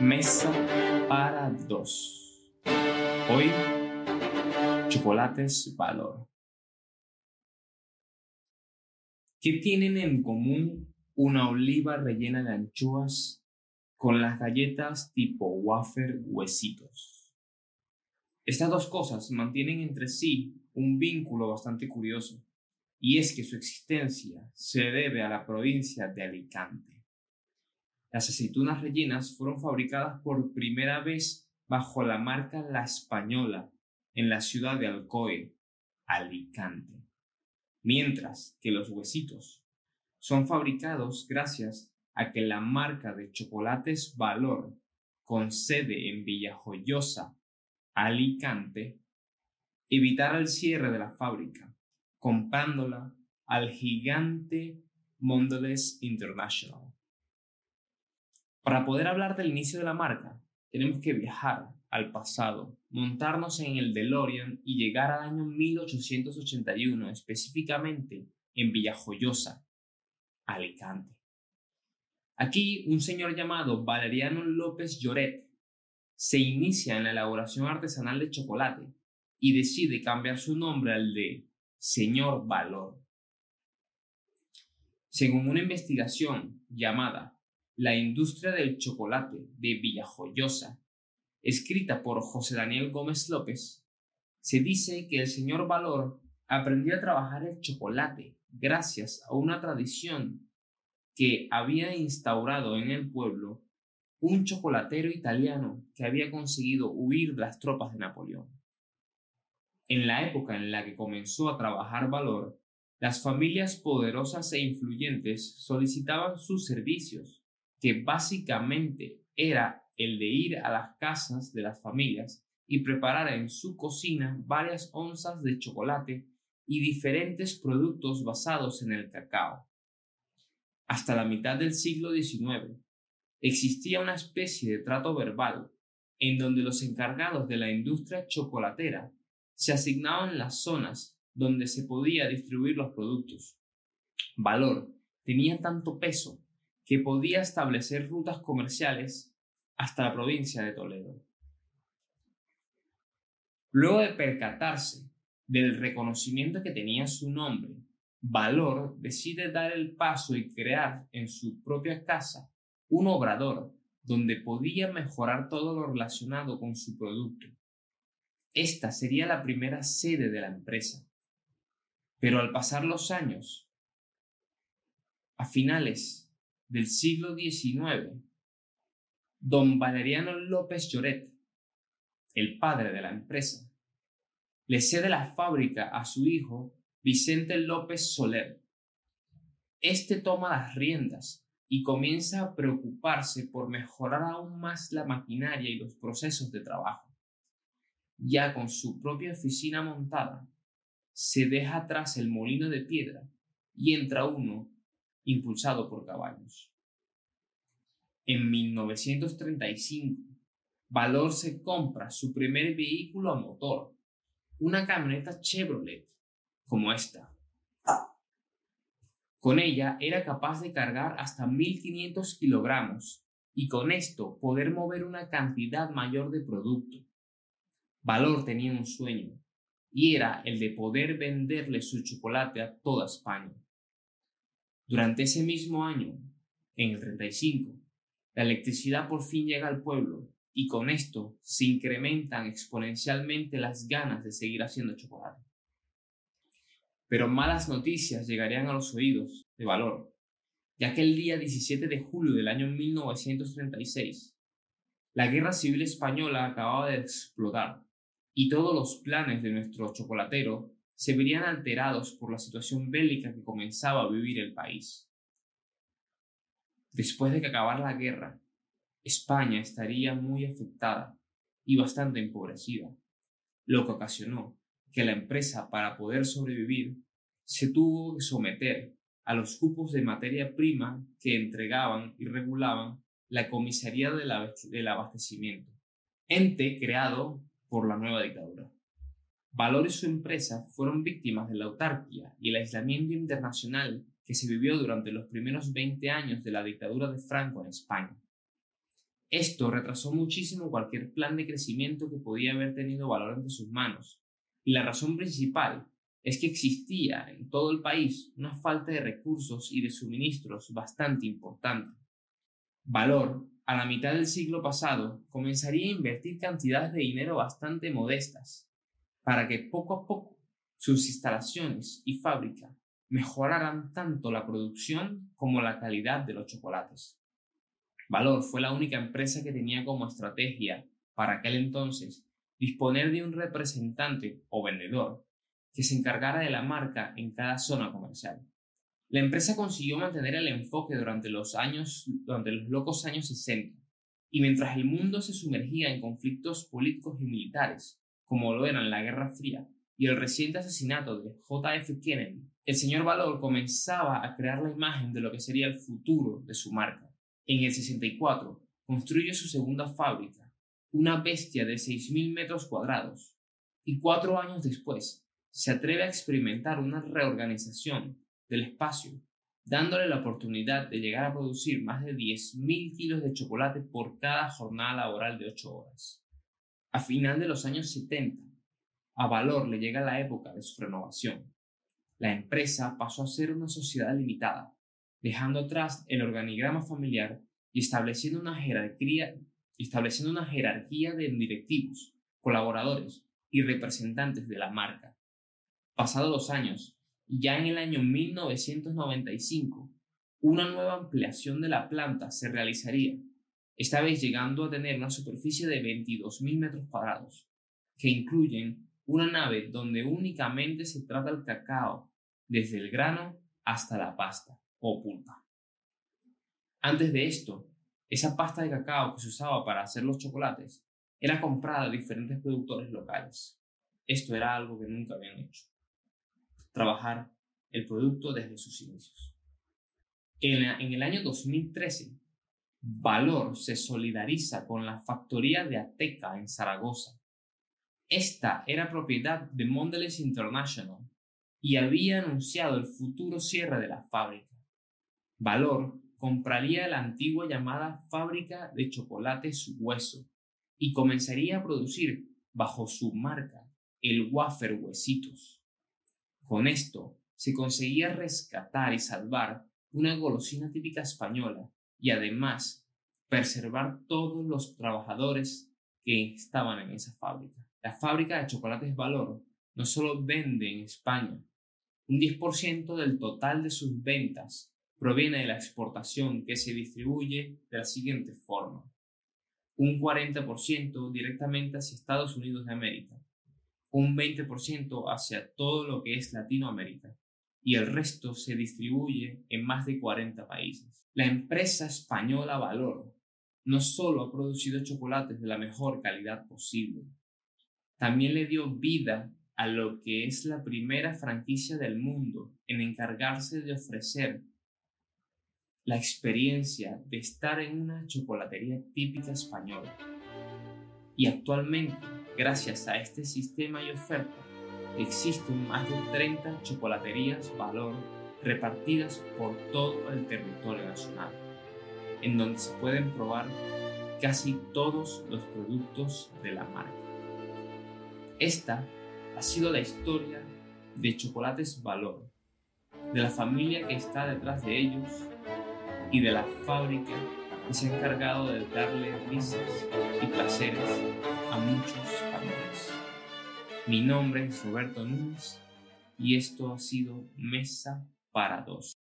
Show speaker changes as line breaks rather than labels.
Mesa para dos. Hoy, chocolates valor. ¿Qué tienen en común una oliva rellena de anchoas con las galletas tipo wafer huesitos? Estas dos cosas mantienen entre sí un vínculo bastante curioso, y es que su existencia se debe a la provincia de Alicante. Las aceitunas rellenas fueron fabricadas por primera vez bajo la marca La Española en la ciudad de Alcoy, Alicante, mientras que los huesitos son fabricados gracias a que la marca de chocolates Valor, con sede en Villajoyosa, Alicante, evitara el cierre de la fábrica, comprándola al gigante Mondelez International. Para poder hablar del inicio de la marca, tenemos que viajar al pasado, montarnos en el DeLorean y llegar al año 1881, específicamente en Villajoyosa, Alicante. Aquí un señor llamado Valeriano López Lloret se inicia en la elaboración artesanal de chocolate y decide cambiar su nombre al de Señor Valor. Según una investigación llamada la industria del chocolate de Villajoyosa, escrita por José Daniel Gómez López, se dice que el señor Valor aprendió a trabajar el chocolate gracias a una tradición que había instaurado en el pueblo un chocolatero italiano que había conseguido huir de las tropas de Napoleón. En la época en la que comenzó a trabajar Valor, las familias poderosas e influyentes solicitaban sus servicios que básicamente era el de ir a las casas de las familias y preparar en su cocina varias onzas de chocolate y diferentes productos basados en el cacao. Hasta la mitad del siglo XIX existía una especie de trato verbal en donde los encargados de la industria chocolatera se asignaban las zonas donde se podía distribuir los productos. Valor tenía tanto peso que podía establecer rutas comerciales hasta la provincia de Toledo. Luego de percatarse del reconocimiento que tenía su nombre, Valor decide dar el paso y crear en su propia casa un obrador donde podía mejorar todo lo relacionado con su producto. Esta sería la primera sede de la empresa. Pero al pasar los años, a finales del siglo XIX, don Valeriano López Lloret, el padre de la empresa, le cede la fábrica a su hijo Vicente López Soler. Este toma las riendas y comienza a preocuparse por mejorar aún más la maquinaria y los procesos de trabajo. Ya con su propia oficina montada, se deja atrás el molino de piedra y entra uno impulsado por caballos. En 1935, Valor se compra su primer vehículo a motor, una camioneta Chevrolet, como esta. Con ella era capaz de cargar hasta 1500 kilogramos y con esto poder mover una cantidad mayor de producto. Valor tenía un sueño y era el de poder venderle su chocolate a toda España. Durante ese mismo año, en el 35, la electricidad por fin llega al pueblo y con esto se incrementan exponencialmente las ganas de seguir haciendo chocolate. Pero malas noticias llegarían a los oídos de valor, ya que el día 17 de julio del año 1936, la guerra civil española acababa de explotar y todos los planes de nuestro chocolatero se verían alterados por la situación bélica que comenzaba a vivir el país. Después de que acabara la guerra, España estaría muy afectada y bastante empobrecida, lo que ocasionó que la empresa, para poder sobrevivir, se tuvo que someter a los cupos de materia prima que entregaban y regulaban la Comisaría del Abastecimiento, ente creado por la nueva dictadura. Valor y su empresa fueron víctimas de la autarquía y el aislamiento internacional que se vivió durante los primeros 20 años de la dictadura de Franco en España. Esto retrasó muchísimo cualquier plan de crecimiento que podía haber tenido valor entre sus manos, y la razón principal es que existía en todo el país una falta de recursos y de suministros bastante importante. Valor, a la mitad del siglo pasado, comenzaría a invertir cantidades de dinero bastante modestas para que poco a poco sus instalaciones y fábrica mejoraran tanto la producción como la calidad de los chocolates. Valor fue la única empresa que tenía como estrategia para aquel entonces disponer de un representante o vendedor que se encargara de la marca en cada zona comercial. La empresa consiguió mantener el enfoque durante los años, durante los locos años 60, y mientras el mundo se sumergía en conflictos políticos y militares, como lo eran la Guerra Fría y el reciente asesinato de JF Kennedy, el señor Valor comenzaba a crear la imagen de lo que sería el futuro de su marca. En el 64 construye su segunda fábrica, una bestia de 6.000 metros cuadrados, y cuatro años después se atreve a experimentar una reorganización del espacio, dándole la oportunidad de llegar a producir más de 10.000 kilos de chocolate por cada jornada laboral de 8 horas. A final de los años 70, a Valor le llega la época de su renovación. La empresa pasó a ser una sociedad limitada, dejando atrás el organigrama familiar y estableciendo una jerarquía, estableciendo una jerarquía de directivos, colaboradores y representantes de la marca. Pasados los años, ya en el año 1995, una nueva ampliación de la planta se realizaría, esta vez llegando a tener una superficie de 22.000 metros cuadrados, que incluyen una nave donde únicamente se trata el cacao, desde el grano hasta la pasta o pulpa. Antes de esto, esa pasta de cacao que se usaba para hacer los chocolates era comprada de diferentes productores locales. Esto era algo que nunca habían hecho. Trabajar el producto desde sus inicios. En, en el año 2013, Valor se solidariza con la factoría de Ateca en Zaragoza. Esta era propiedad de Mondelez International y había anunciado el futuro cierre de la fábrica. Valor compraría la antigua llamada fábrica de chocolates Hueso y comenzaría a producir bajo su marca el wafer Huesitos. Con esto se conseguía rescatar y salvar una golosina típica española y además preservar todos los trabajadores que estaban en esa fábrica. La fábrica de chocolates Valor no solo vende en España, un 10% del total de sus ventas proviene de la exportación que se distribuye de la siguiente forma. Un 40% directamente hacia Estados Unidos de América, un 20% hacia todo lo que es Latinoamérica y el resto se distribuye en más de 40 países. La empresa española Valor no solo ha producido chocolates de la mejor calidad posible, también le dio vida a lo que es la primera franquicia del mundo en encargarse de ofrecer la experiencia de estar en una chocolatería típica española. Y actualmente, gracias a este sistema y oferta, existen más de 30 chocolaterías valor repartidas por todo el territorio nacional, en donde se pueden probar casi todos los productos de la marca. Esta ha sido la historia de Chocolates Valor, de la familia que está detrás de ellos y de la fábrica que se ha encargado de darle risas y placeres a muchos españoles. Mi nombre es Roberto Núñez y esto ha sido Mesa para Dos.